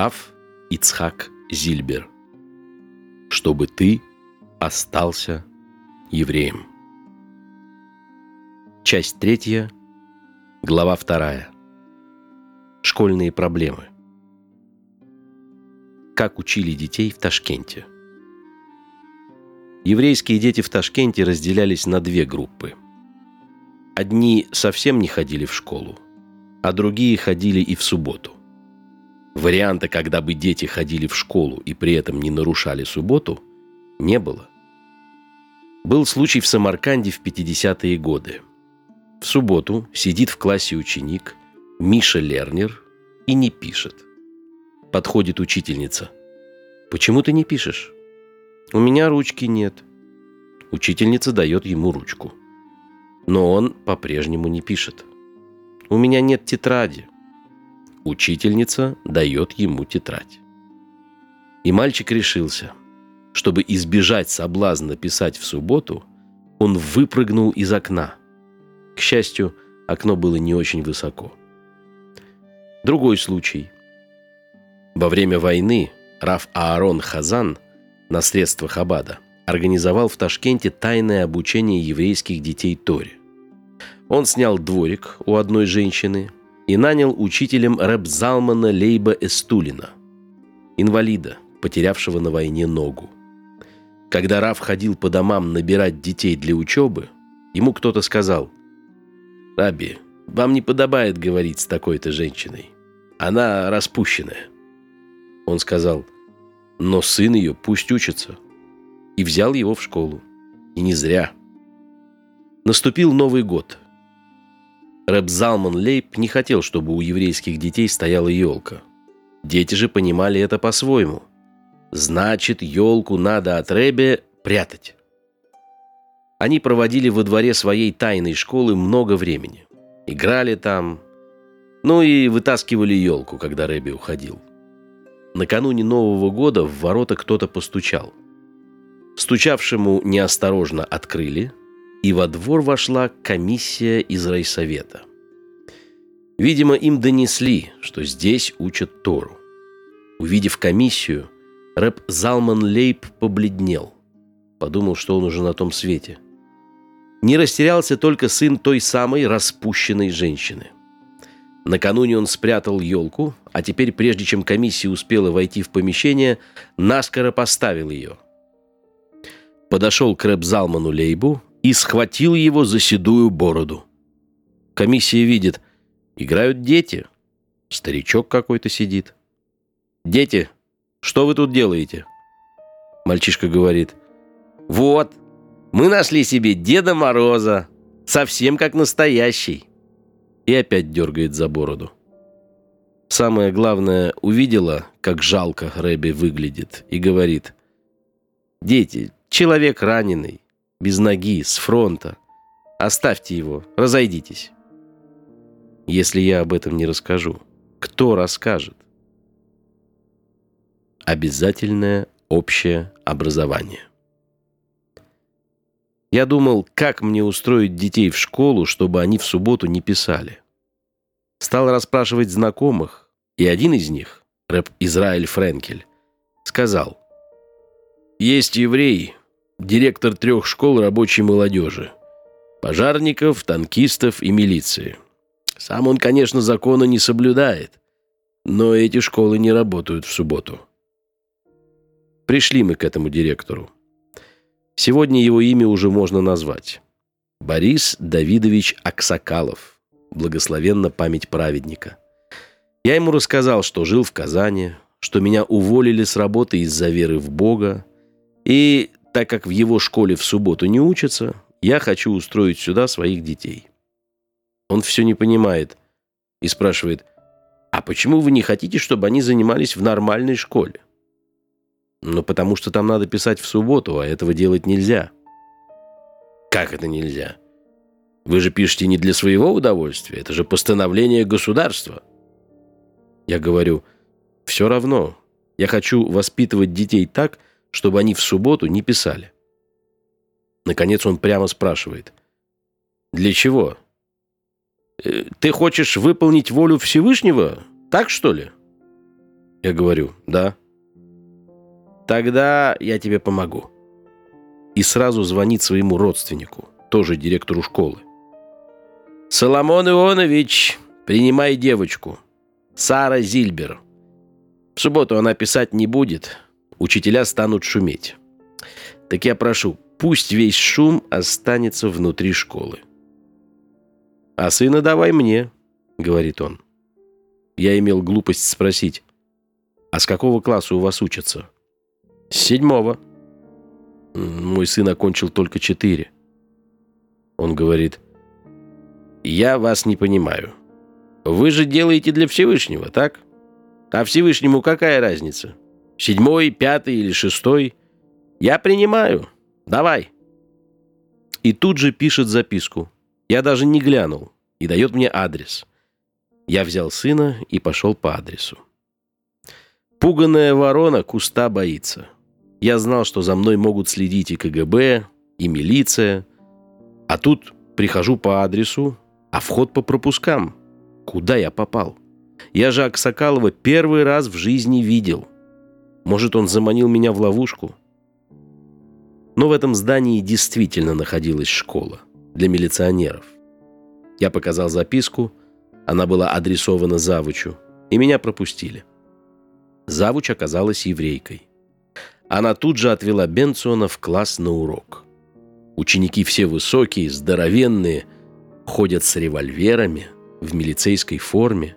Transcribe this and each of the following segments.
Раф Ицхак Зильбер. Чтобы ты остался евреем. Часть третья, глава вторая. Школьные проблемы. Как учили детей в Ташкенте. Еврейские дети в Ташкенте разделялись на две группы. Одни совсем не ходили в школу, а другие ходили и в субботу. Варианта, когда бы дети ходили в школу и при этом не нарушали субботу, не было. Был случай в Самарканде в 50-е годы. В субботу сидит в классе ученик Миша Лернер и не пишет. Подходит учительница. «Почему ты не пишешь?» «У меня ручки нет». Учительница дает ему ручку. Но он по-прежнему не пишет. «У меня нет тетради». Учительница дает ему тетрадь. И мальчик решился. Чтобы избежать соблазна писать в субботу, он выпрыгнул из окна. К счастью, окно было не очень высоко. Другой случай. Во время войны Раф Аарон Хазан на средствах Абада организовал в Ташкенте тайное обучение еврейских детей Торе. Он снял дворик у одной женщины и нанял учителем Рэбзалмана Лейба Эстулина, инвалида, потерявшего на войне ногу. Когда Раф ходил по домам набирать детей для учебы, ему кто-то сказал, «Раби, вам не подобает говорить с такой-то женщиной. Она распущенная». Он сказал, «Но сын ее пусть учится». И взял его в школу. И не зря. Наступил Новый год. Рэб Залман Лейб не хотел, чтобы у еврейских детей стояла елка. Дети же понимали это по-своему. Значит, елку надо от Рэбе прятать. Они проводили во дворе своей тайной школы много времени. Играли там, ну и вытаскивали елку, когда Рэбби уходил. Накануне Нового года в ворота кто-то постучал. Стучавшему неосторожно открыли, и во двор вошла комиссия из райсовета. Видимо, им донесли, что здесь учат Тору. Увидев комиссию, рэп Залман Лейб побледнел. Подумал, что он уже на том свете. Не растерялся только сын той самой распущенной женщины. Накануне он спрятал елку, а теперь, прежде чем комиссия успела войти в помещение, наскоро поставил ее. Подошел к рэп Залману Лейбу и схватил его за седую бороду. Комиссия видит, играют дети. Старичок какой-то сидит. «Дети, что вы тут делаете?» Мальчишка говорит, «Вот, мы нашли себе Деда Мороза, совсем как настоящий». И опять дергает за бороду. Самое главное, увидела, как жалко Рэби выглядит, и говорит, «Дети, человек раненый, без ноги, с фронта. Оставьте его, разойдитесь. Если я об этом не расскажу, кто расскажет? Обязательное общее образование. Я думал, как мне устроить детей в школу, чтобы они в субботу не писали. Стал расспрашивать знакомых, и один из них, рэп Израиль Френкель, сказал, «Есть еврей, директор трех школ рабочей молодежи. Пожарников, танкистов и милиции. Сам он, конечно, закона не соблюдает, но эти школы не работают в субботу. Пришли мы к этому директору. Сегодня его имя уже можно назвать. Борис Давидович Аксакалов. Благословенна память праведника. Я ему рассказал, что жил в Казани, что меня уволили с работы из-за веры в Бога, и так как в его школе в субботу не учатся, я хочу устроить сюда своих детей. Он все не понимает и спрашивает, а почему вы не хотите, чтобы они занимались в нормальной школе? Ну, потому что там надо писать в субботу, а этого делать нельзя. Как это нельзя? Вы же пишете не для своего удовольствия, это же постановление государства. Я говорю, все равно, я хочу воспитывать детей так, чтобы они в субботу не писали. Наконец он прямо спрашивает. «Для чего? Э, ты хочешь выполнить волю Всевышнего? Так, что ли?» Я говорю, да. Тогда я тебе помогу. И сразу звонит своему родственнику, тоже директору школы. Соломон Ионович, принимай девочку. Сара Зильбер. В субботу она писать не будет. Учителя станут шуметь. Так я прошу, пусть весь шум останется внутри школы. «А сына давай мне», — говорит он. Я имел глупость спросить, «А с какого класса у вас учатся?» «С седьмого». «Мой сын окончил только четыре». Он говорит, «Я вас не понимаю. Вы же делаете для Всевышнего, так? А Всевышнему какая разница? Седьмой, пятый или шестой? Я принимаю. Давай». И тут же пишет записку. Я даже не глянул. И дает мне адрес. Я взял сына и пошел по адресу. Пуганная ворона куста боится. Я знал, что за мной могут следить и КГБ, и милиция. А тут прихожу по адресу, а вход по пропускам. Куда я попал? Я же Аксакалова первый раз в жизни видел. Может, он заманил меня в ловушку? Но в этом здании действительно находилась школа для милиционеров. Я показал записку, она была адресована завучу, и меня пропустили. Завуч оказалась еврейкой. Она тут же отвела Бенциона в класс на урок. Ученики все высокие, здоровенные, ходят с револьверами, в милицейской форме.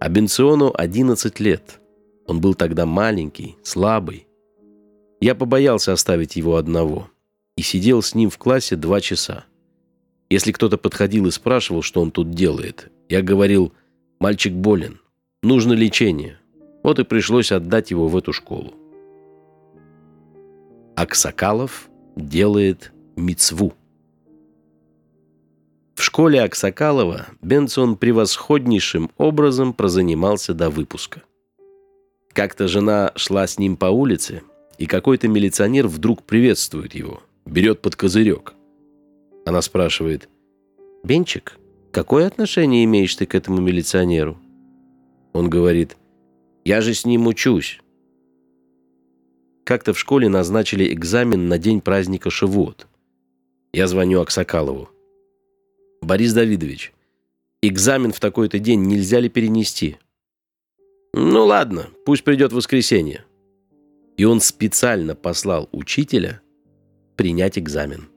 А Бенциону 11 лет. Он был тогда маленький, слабый. Я побоялся оставить его одного и сидел с ним в классе два часа. Если кто-то подходил и спрашивал, что он тут делает, я говорил, мальчик болен, нужно лечение. Вот и пришлось отдать его в эту школу. Аксакалов делает мицву. В школе Аксакалова Бенсон превосходнейшим образом прозанимался до выпуска. Как-то жена шла с ним по улице, и какой-то милиционер вдруг приветствует его, берет под козырек. Она спрашивает, «Бенчик, какое отношение имеешь ты к этому милиционеру?» Он говорит, «Я же с ним учусь». Как-то в школе назначили экзамен на день праздника Шивот. Я звоню Аксакалову. «Борис Давидович, экзамен в такой-то день нельзя ли перенести?» «Ну ладно, пусть придет воскресенье». И он специально послал учителя принять экзамен.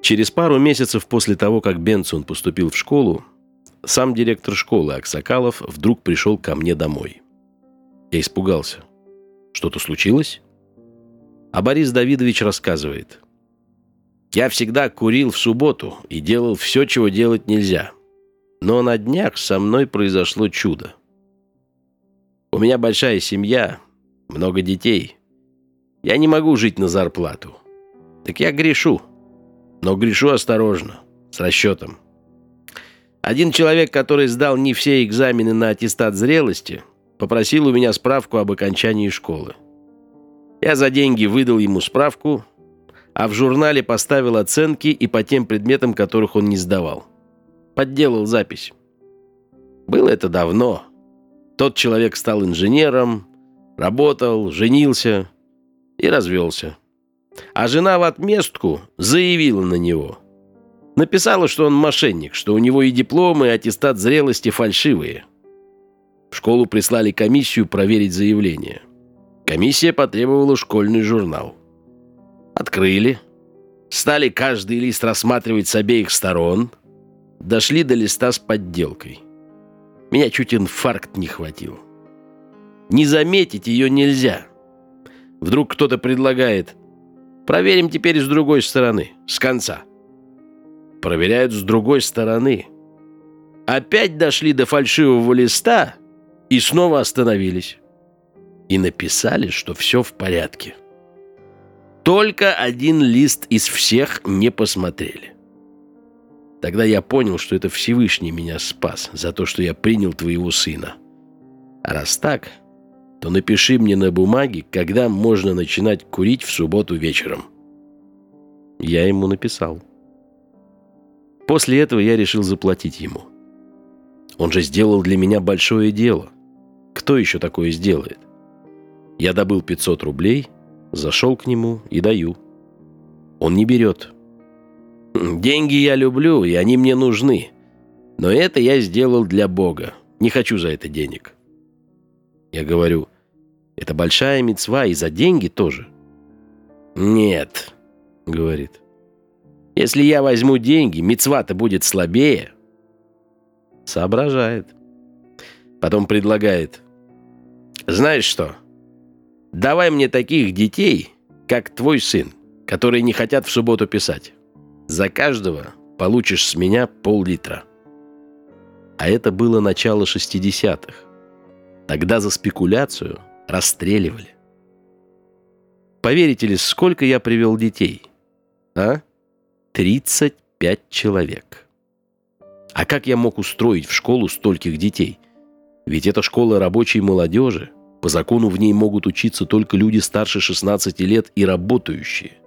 Через пару месяцев после того, как Бенсон поступил в школу, сам директор школы Аксакалов вдруг пришел ко мне домой. Я испугался. Что-то случилось? А Борис Давидович рассказывает. Я всегда курил в субботу и делал все, чего делать нельзя. Но на днях со мной произошло чудо. У меня большая семья, много детей. Я не могу жить на зарплату. Так я грешу. Но грешу осторожно, с расчетом. Один человек, который сдал не все экзамены на аттестат зрелости, попросил у меня справку об окончании школы. Я за деньги выдал ему справку, а в журнале поставил оценки и по тем предметам, которых он не сдавал. Подделал запись. Было это давно. Тот человек стал инженером, работал, женился и развелся. А жена в отместку заявила на него. Написала, что он мошенник, что у него и дипломы, и аттестат зрелости фальшивые. В школу прислали комиссию проверить заявление. Комиссия потребовала школьный журнал. Открыли. Стали каждый лист рассматривать с обеих сторон. Дошли до листа с подделкой. Меня чуть инфаркт не хватил. Не заметить ее нельзя. Вдруг кто-то предлагает Проверим теперь с другой стороны, с конца. Проверяют с другой стороны. Опять дошли до фальшивого листа и снова остановились. И написали, что все в порядке. Только один лист из всех не посмотрели. Тогда я понял, что это Всевышний меня спас за то, что я принял твоего сына. А раз так, то напиши мне на бумаге, когда можно начинать курить в субботу вечером». Я ему написал. После этого я решил заплатить ему. Он же сделал для меня большое дело. Кто еще такое сделает? Я добыл 500 рублей, зашел к нему и даю. Он не берет. Деньги я люблю, и они мне нужны. Но это я сделал для Бога. Не хочу за это денег. Я говорю, это большая мецва и за деньги тоже. Нет, говорит. Если я возьму деньги, мецва-то будет слабее. Соображает. Потом предлагает. Знаешь что? Давай мне таких детей, как твой сын, которые не хотят в субботу писать. За каждого получишь с меня пол-литра. А это было начало 60-х. Тогда за спекуляцию расстреливали. Поверите ли, сколько я привел детей? А? 35 человек. А как я мог устроить в школу стольких детей? Ведь это школа рабочей молодежи. По закону в ней могут учиться только люди старше 16 лет и работающие.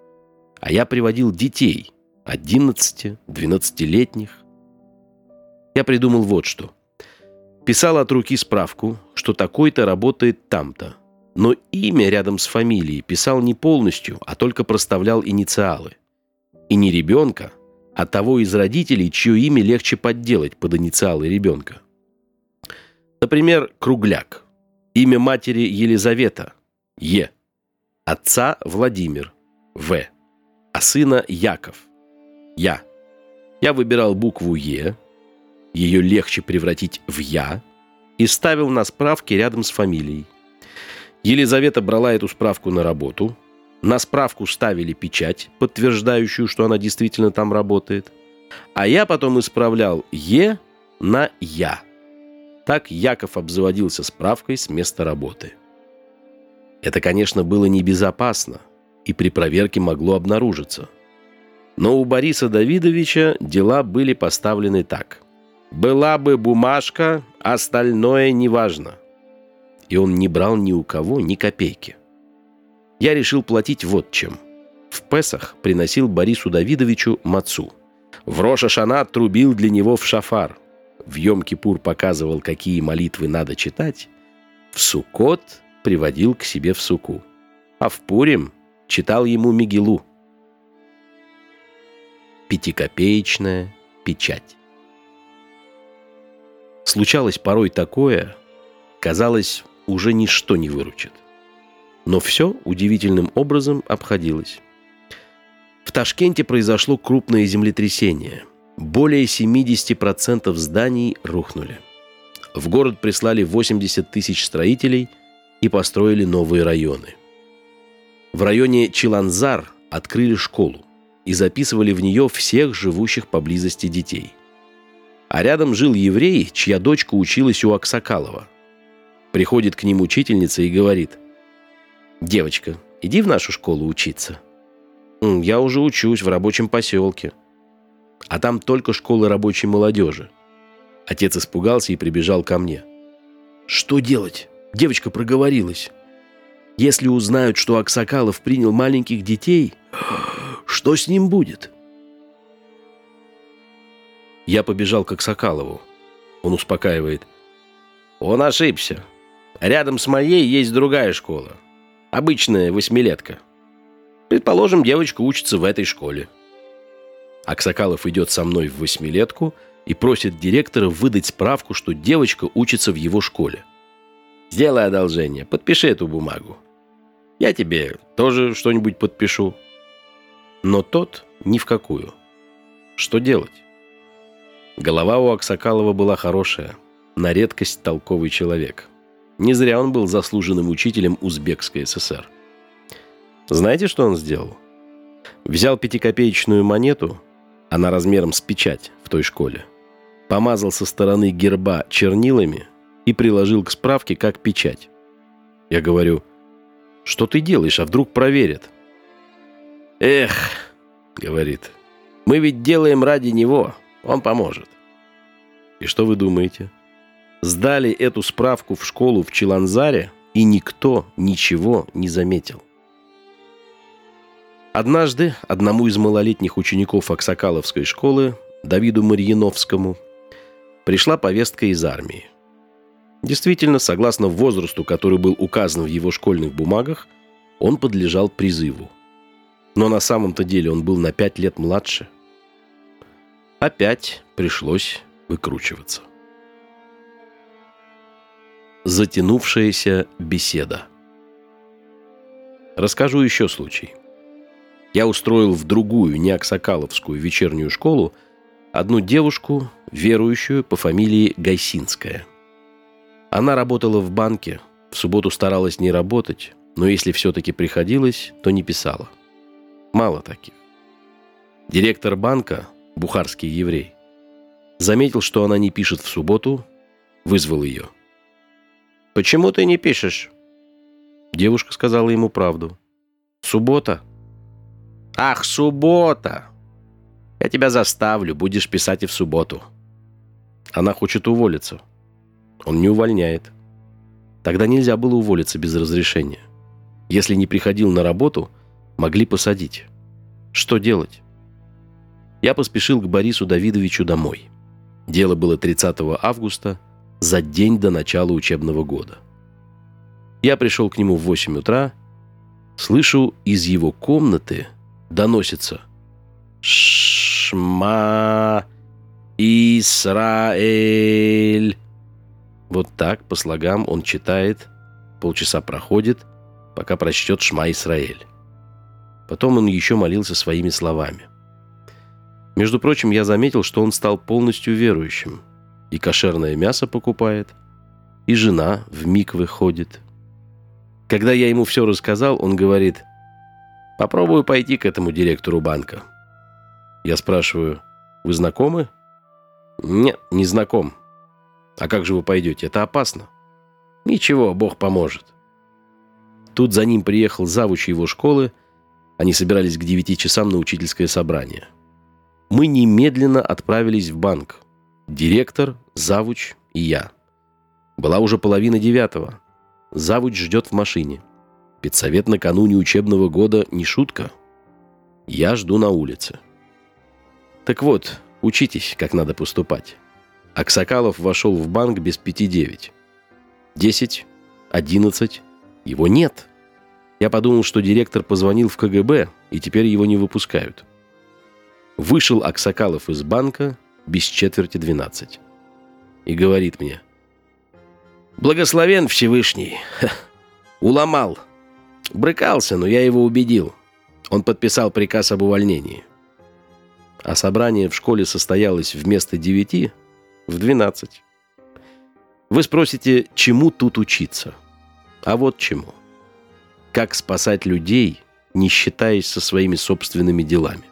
А я приводил детей, 11-12-летних. Я придумал вот что. Писал от руки справку, что такой-то работает там-то. Но имя рядом с фамилией писал не полностью, а только проставлял инициалы. И не ребенка, а того из родителей, чье имя легче подделать под инициалы ребенка. Например, Кругляк. Имя матери Елизавета. Е. Отца Владимир. В. А сына Яков. Я. Я выбирал букву Е. Ее легче превратить в Я. И ставил на справке рядом с фамилией. Елизавета брала эту справку на работу. На справку ставили печать, подтверждающую, что она действительно там работает. А я потом исправлял «Е» на «Я». Так Яков обзаводился справкой с места работы. Это, конечно, было небезопасно, и при проверке могло обнаружиться. Но у Бориса Давидовича дела были поставлены так. «Была бы бумажка, остальное неважно». И он не брал ни у кого ни копейки. Я решил платить вот чем. В Песах приносил Борису Давидовичу мацу. В Роша Шана трубил для него в шафар в Йом-Кипур показывал, какие молитвы надо читать, в Суккот приводил к себе в суку, а в Пурим читал ему Мигилу. Пятикопеечная печать. Случалось порой такое, казалось, уже ничто не выручит. Но все удивительным образом обходилось. В Ташкенте произошло крупное землетрясение – более 70% зданий рухнули. В город прислали 80 тысяч строителей и построили новые районы. В районе Чиланзар открыли школу и записывали в нее всех живущих поблизости детей. А рядом жил еврей, чья дочка училась у Аксакалова. Приходит к ним учительница и говорит, «Девочка, иди в нашу школу учиться». «Я уже учусь в рабочем поселке», а там только школа рабочей молодежи. Отец испугался и прибежал ко мне. «Что делать?» Девочка проговорилась. «Если узнают, что Аксакалов принял маленьких детей, что с ним будет?» Я побежал к Аксакалову. Он успокаивает. «Он ошибся. Рядом с моей есть другая школа. Обычная восьмилетка. Предположим, девочка учится в этой школе. Аксакалов идет со мной в восьмилетку и просит директора выдать справку, что девочка учится в его школе. «Сделай одолжение, подпиши эту бумагу. Я тебе тоже что-нибудь подпишу». Но тот ни в какую. Что делать? Голова у Аксакалова была хорошая, на редкость толковый человек. Не зря он был заслуженным учителем Узбекской ССР. Знаете, что он сделал? Взял пятикопеечную монету – она размером с печать в той школе. Помазал со стороны герба чернилами и приложил к справке как печать. Я говорю, что ты делаешь, а вдруг проверят? Эх, говорит, мы ведь делаем ради него, он поможет. И что вы думаете? Сдали эту справку в школу в Чиланзаре, и никто ничего не заметил. Однажды одному из малолетних учеников Аксакаловской школы, Давиду Марьяновскому, пришла повестка из армии. Действительно, согласно возрасту, который был указан в его школьных бумагах, он подлежал призыву. Но на самом-то деле он был на пять лет младше. Опять пришлось выкручиваться. Затянувшаяся беседа. Расскажу еще случай. Я устроил в другую, не Аксакаловскую вечернюю школу, одну девушку, верующую по фамилии Гайсинская. Она работала в банке, в субботу старалась не работать, но если все-таки приходилось, то не писала. Мало таких. Директор банка, бухарский еврей, заметил, что она не пишет в субботу, вызвал ее. «Почему ты не пишешь?» Девушка сказала ему правду. «Суббота?» «Ах, суббота! Я тебя заставлю, будешь писать и в субботу». Она хочет уволиться. Он не увольняет. Тогда нельзя было уволиться без разрешения. Если не приходил на работу, могли посадить. Что делать? Я поспешил к Борису Давидовичу домой. Дело было 30 августа, за день до начала учебного года. Я пришел к нему в 8 утра, слышу, из его комнаты доносится «Шма Исраэль». Вот так, по слогам, он читает, полчаса проходит, пока прочтет «Шма Исраэль». Потом он еще молился своими словами. Между прочим, я заметил, что он стал полностью верующим. И кошерное мясо покупает, и жена в миг выходит. Когда я ему все рассказал, он говорит, «Попробую пойти к этому директору банка». Я спрашиваю, «Вы знакомы?» «Нет, не знаком». «А как же вы пойдете? Это опасно». «Ничего, Бог поможет». Тут за ним приехал завуч его школы. Они собирались к девяти часам на учительское собрание. Мы немедленно отправились в банк. Директор, завуч и я. Была уже половина девятого. Завуч ждет в машине. Педсовет накануне учебного года не шутка. Я жду на улице. Так вот, учитесь, как надо поступать. Аксакалов вошел в банк без пяти девять. Десять, одиннадцать, его нет. Я подумал, что директор позвонил в КГБ, и теперь его не выпускают. Вышел Аксакалов из банка без четверти двенадцать. И говорит мне. «Благословен Всевышний. Уломал. Брыкался, но я его убедил. Он подписал приказ об увольнении. А собрание в школе состоялось вместо девяти в двенадцать. Вы спросите, чему тут учиться? А вот чему. Как спасать людей, не считаясь со своими собственными делами.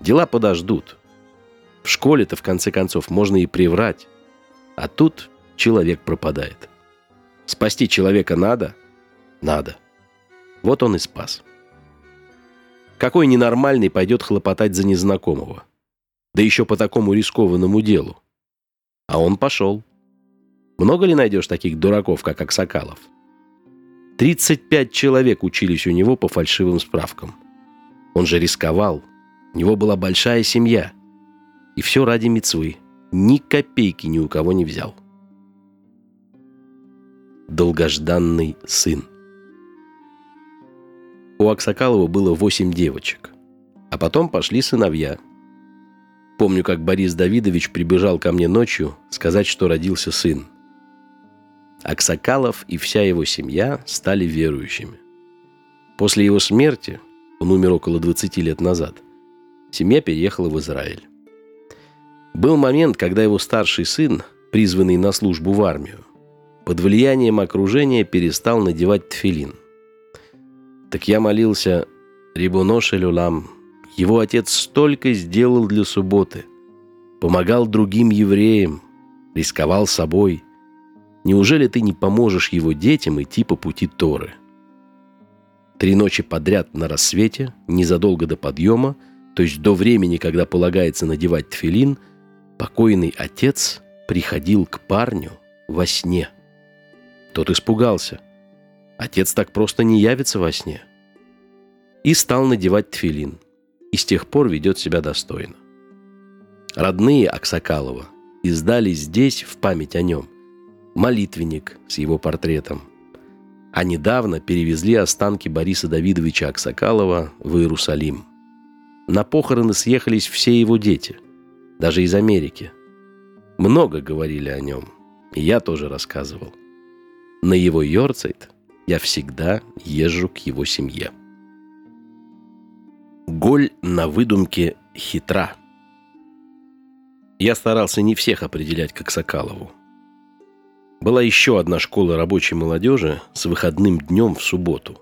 Дела подождут. В школе-то, в конце концов, можно и приврать. А тут человек пропадает. Спасти человека надо? Надо. Вот он и спас. Какой ненормальный пойдет хлопотать за незнакомого? Да еще по такому рискованному делу. А он пошел. Много ли найдешь таких дураков, как Аксакалов? 35 человек учились у него по фальшивым справкам. Он же рисковал. У него была большая семья. И все ради мецвы. Ни копейки ни у кого не взял. Долгожданный сын. У Аксакалова было восемь девочек. А потом пошли сыновья. Помню, как Борис Давидович прибежал ко мне ночью сказать, что родился сын. Аксакалов и вся его семья стали верующими. После его смерти, он умер около 20 лет назад, семья переехала в Израиль. Был момент, когда его старший сын, призванный на службу в армию, под влиянием окружения перестал надевать тфилин. Так я молился, Рибунош Люлам, его отец столько сделал для субботы, помогал другим евреям, рисковал собой – Неужели ты не поможешь его детям идти по пути Торы? Три ночи подряд на рассвете, незадолго до подъема, то есть до времени, когда полагается надевать тфилин, покойный отец приходил к парню во сне. Тот испугался. Отец так просто не явится во сне. И стал надевать тфилин. И с тех пор ведет себя достойно. Родные Аксакалова издали здесь в память о нем молитвенник с его портретом. А недавно перевезли останки Бориса Давидовича Аксакалова в Иерусалим. На похороны съехались все его дети, даже из Америки. Много говорили о нем, и я тоже рассказывал. На его Йорцайт я всегда езжу к его семье. Голь на выдумке хитра. Я старался не всех определять как Сокалову. Была еще одна школа рабочей молодежи с выходным днем в субботу.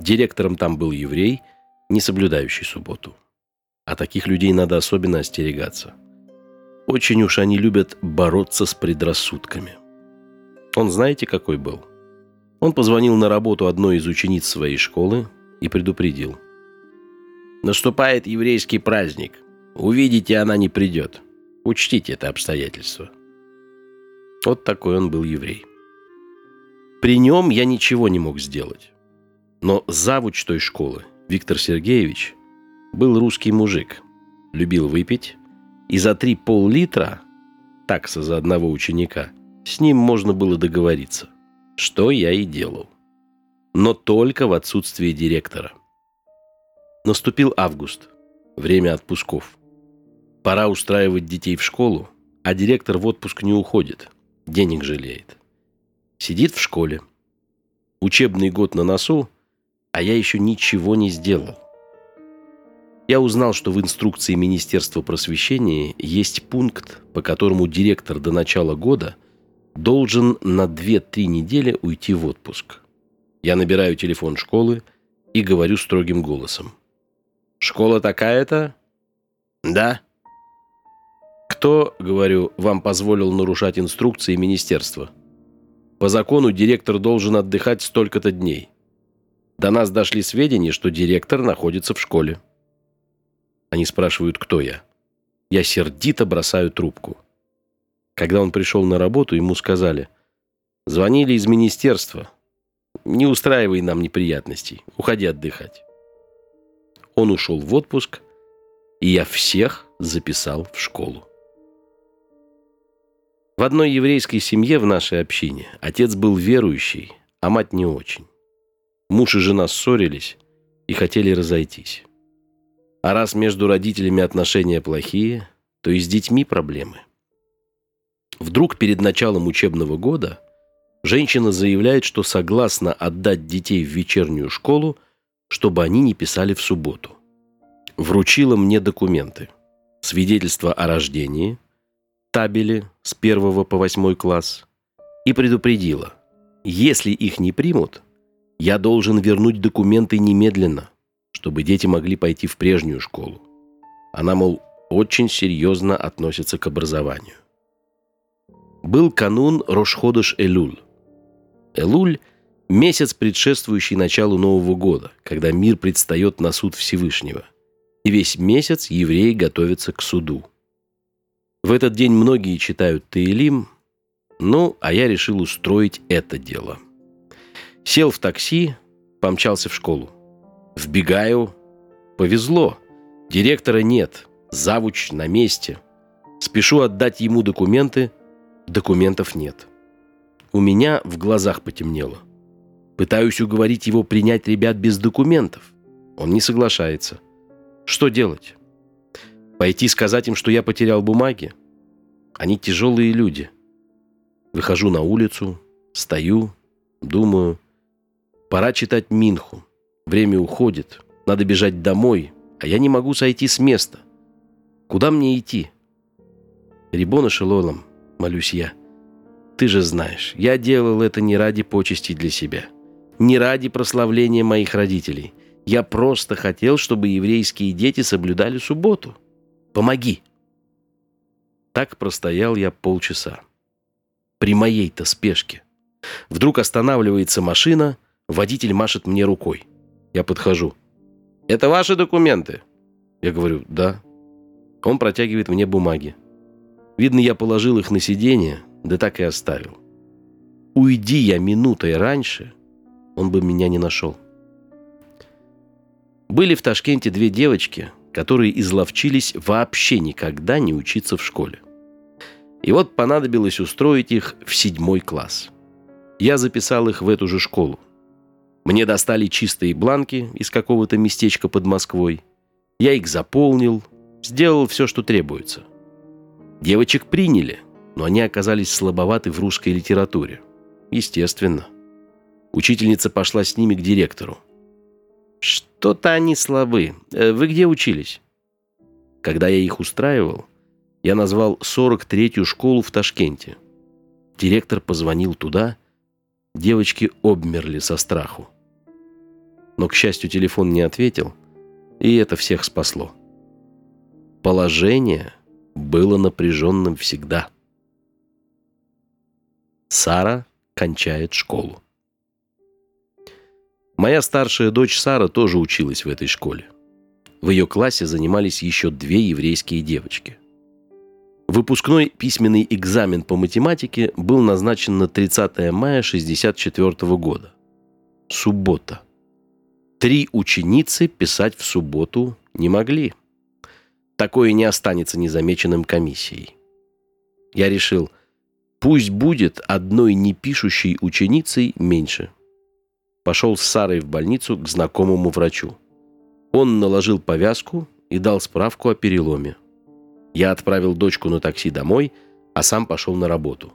Директором там был еврей, не соблюдающий субботу. А таких людей надо особенно остерегаться. Очень уж они любят бороться с предрассудками. Он знаете, какой был? Он позвонил на работу одной из учениц своей школы и предупредил. «Наступает еврейский праздник. Увидите, она не придет. Учтите это обстоятельство». Вот такой он был еврей. При нем я ничего не мог сделать. Но завуч той школы, Виктор Сергеевич, был русский мужик, любил выпить, и за три пол-литра, такса за одного ученика, с ним можно было договориться – что я и делал. Но только в отсутствие директора. Наступил август, время отпусков. Пора устраивать детей в школу, а директор в отпуск не уходит, денег жалеет. Сидит в школе. Учебный год на носу, а я еще ничего не сделал. Я узнал, что в инструкции Министерства просвещения есть пункт, по которому директор до начала года – должен на 2-3 недели уйти в отпуск. Я набираю телефон школы и говорю строгим голосом. «Школа такая-то?» «Да». «Кто, — говорю, — вам позволил нарушать инструкции министерства?» «По закону директор должен отдыхать столько-то дней. До нас дошли сведения, что директор находится в школе». Они спрашивают, кто я. Я сердито бросаю трубку. Когда он пришел на работу, ему сказали, «Звонили из министерства. Не устраивай нам неприятностей. Уходи отдыхать». Он ушел в отпуск, и я всех записал в школу. В одной еврейской семье в нашей общине отец был верующий, а мать не очень. Муж и жена ссорились и хотели разойтись. А раз между родителями отношения плохие, то и с детьми проблемы – Вдруг перед началом учебного года женщина заявляет, что согласна отдать детей в вечернюю школу, чтобы они не писали в субботу. Вручила мне документы. Свидетельство о рождении, табели с первого по восьмой класс и предупредила, если их не примут, я должен вернуть документы немедленно, чтобы дети могли пойти в прежнюю школу. Она, мол, очень серьезно относится к образованию. Был канун Рошходыш Элюль. Элуль – месяц, предшествующий началу Нового года, когда мир предстает на суд Всевышнего. И весь месяц евреи готовятся к суду. В этот день многие читают Таилим, ну, а я решил устроить это дело. Сел в такси, помчался в школу. Вбегаю. Повезло. Директора нет. Завуч на месте. Спешу отдать ему документы – Документов нет. У меня в глазах потемнело. Пытаюсь уговорить его принять ребят без документов. Он не соглашается. Что делать? Пойти сказать им, что я потерял бумаги? Они тяжелые люди. Выхожу на улицу, стою, думаю. Пора читать Минху. Время уходит. Надо бежать домой, а я не могу сойти с места. Куда мне идти? Рибона Шелолом, молюсь я. Ты же знаешь, я делал это не ради почести для себя, не ради прославления моих родителей. Я просто хотел, чтобы еврейские дети соблюдали субботу. Помоги. Так простоял я полчаса. При моей-то спешке. Вдруг останавливается машина, водитель машет мне рукой. Я подхожу. «Это ваши документы?» Я говорю «Да». Он протягивает мне бумаги. Видно, я положил их на сиденье, да так и оставил. Уйди я минутой раньше, он бы меня не нашел. Были в Ташкенте две девочки, которые изловчились вообще никогда не учиться в школе. И вот понадобилось устроить их в седьмой класс. Я записал их в эту же школу. Мне достали чистые бланки из какого-то местечка под Москвой. Я их заполнил, сделал все, что требуется. Девочек приняли, но они оказались слабоваты в русской литературе. Естественно. Учительница пошла с ними к директору. «Что-то они слабы. Э, вы где учились?» Когда я их устраивал, я назвал 43-ю школу в Ташкенте. Директор позвонил туда, девочки обмерли со страху. Но, к счастью, телефон не ответил, и это всех спасло. Положение было напряженным всегда. Сара кончает школу. Моя старшая дочь Сара тоже училась в этой школе. В ее классе занимались еще две еврейские девочки. Выпускной письменный экзамен по математике был назначен на 30 мая 1964 года. Суббота. Три ученицы писать в субботу не могли. Такое не останется незамеченным комиссией. Я решил, пусть будет одной непишущей ученицей меньше. Пошел с Сарой в больницу к знакомому врачу. Он наложил повязку и дал справку о переломе. Я отправил дочку на такси домой, а сам пошел на работу.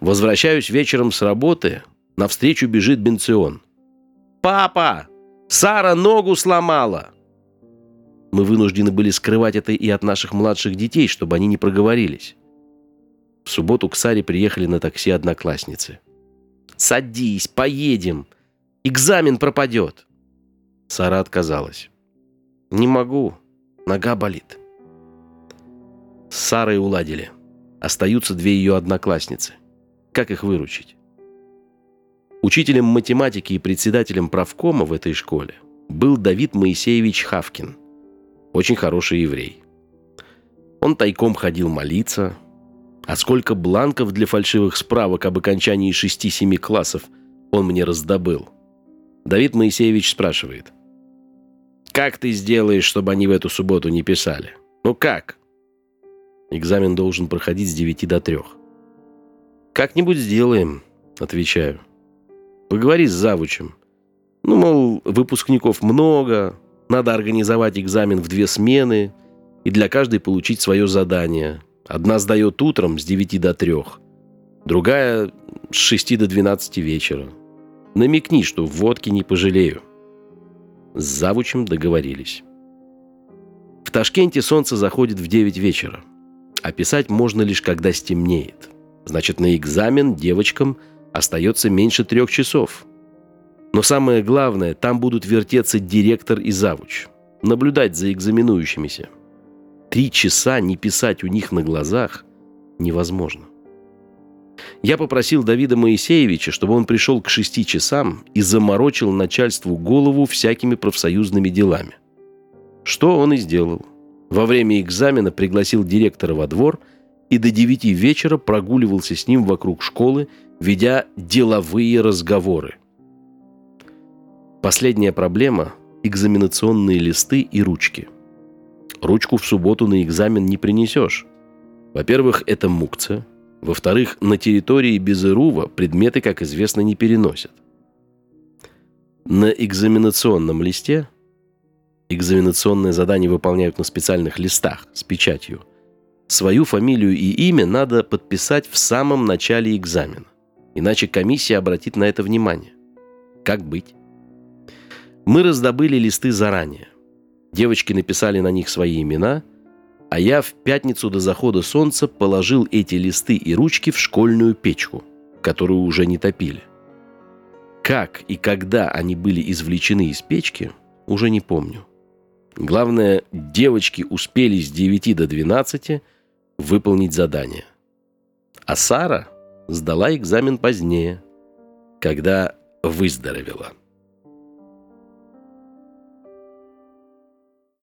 Возвращаюсь вечером с работы, навстречу бежит Бенцион. «Папа! Сара ногу сломала!» Мы вынуждены были скрывать это и от наших младших детей, чтобы они не проговорились. В субботу к Саре приехали на такси одноклассницы. «Садись, поедем! Экзамен пропадет!» Сара отказалась. «Не могу, нога болит». С Сарой уладили. Остаются две ее одноклассницы. Как их выручить? Учителем математики и председателем правкома в этой школе был Давид Моисеевич Хавкин. Очень хороший еврей. Он тайком ходил молиться. А сколько бланков для фальшивых справок об окончании шести-семи классов он мне раздобыл. Давид Моисеевич спрашивает. «Как ты сделаешь, чтобы они в эту субботу не писали? Ну как?» Экзамен должен проходить с 9 до 3. «Как-нибудь сделаем», — отвечаю. «Поговори с завучем. Ну, мол, выпускников много, надо организовать экзамен в две смены и для каждой получить свое задание. Одна сдает утром с 9 до 3, другая с 6 до 12 вечера. Намекни, что водки не пожалею». С завучем договорились. В Ташкенте солнце заходит в 9 вечера. А писать можно лишь когда стемнеет. Значит, на экзамен девочкам остается меньше трех часов. Но самое главное, там будут вертеться директор и завуч. Наблюдать за экзаменующимися. Три часа не писать у них на глазах невозможно. Я попросил Давида Моисеевича, чтобы он пришел к шести часам и заморочил начальству голову всякими профсоюзными делами. Что он и сделал. Во время экзамена пригласил директора во двор и до девяти вечера прогуливался с ним вокруг школы, ведя деловые разговоры. Последняя проблема – экзаменационные листы и ручки. Ручку в субботу на экзамен не принесешь. Во-первых, это мукция. Во-вторых, на территории Безырува предметы, как известно, не переносят. На экзаменационном листе – Экзаменационное задание выполняют на специальных листах с печатью. Свою фамилию и имя надо подписать в самом начале экзамена. Иначе комиссия обратит на это внимание. Как быть? Мы раздобыли листы заранее. Девочки написали на них свои имена, а я в пятницу до захода солнца положил эти листы и ручки в школьную печку, которую уже не топили. Как и когда они были извлечены из печки, уже не помню. Главное, девочки успели с 9 до 12 выполнить задание. А Сара сдала экзамен позднее, когда выздоровела.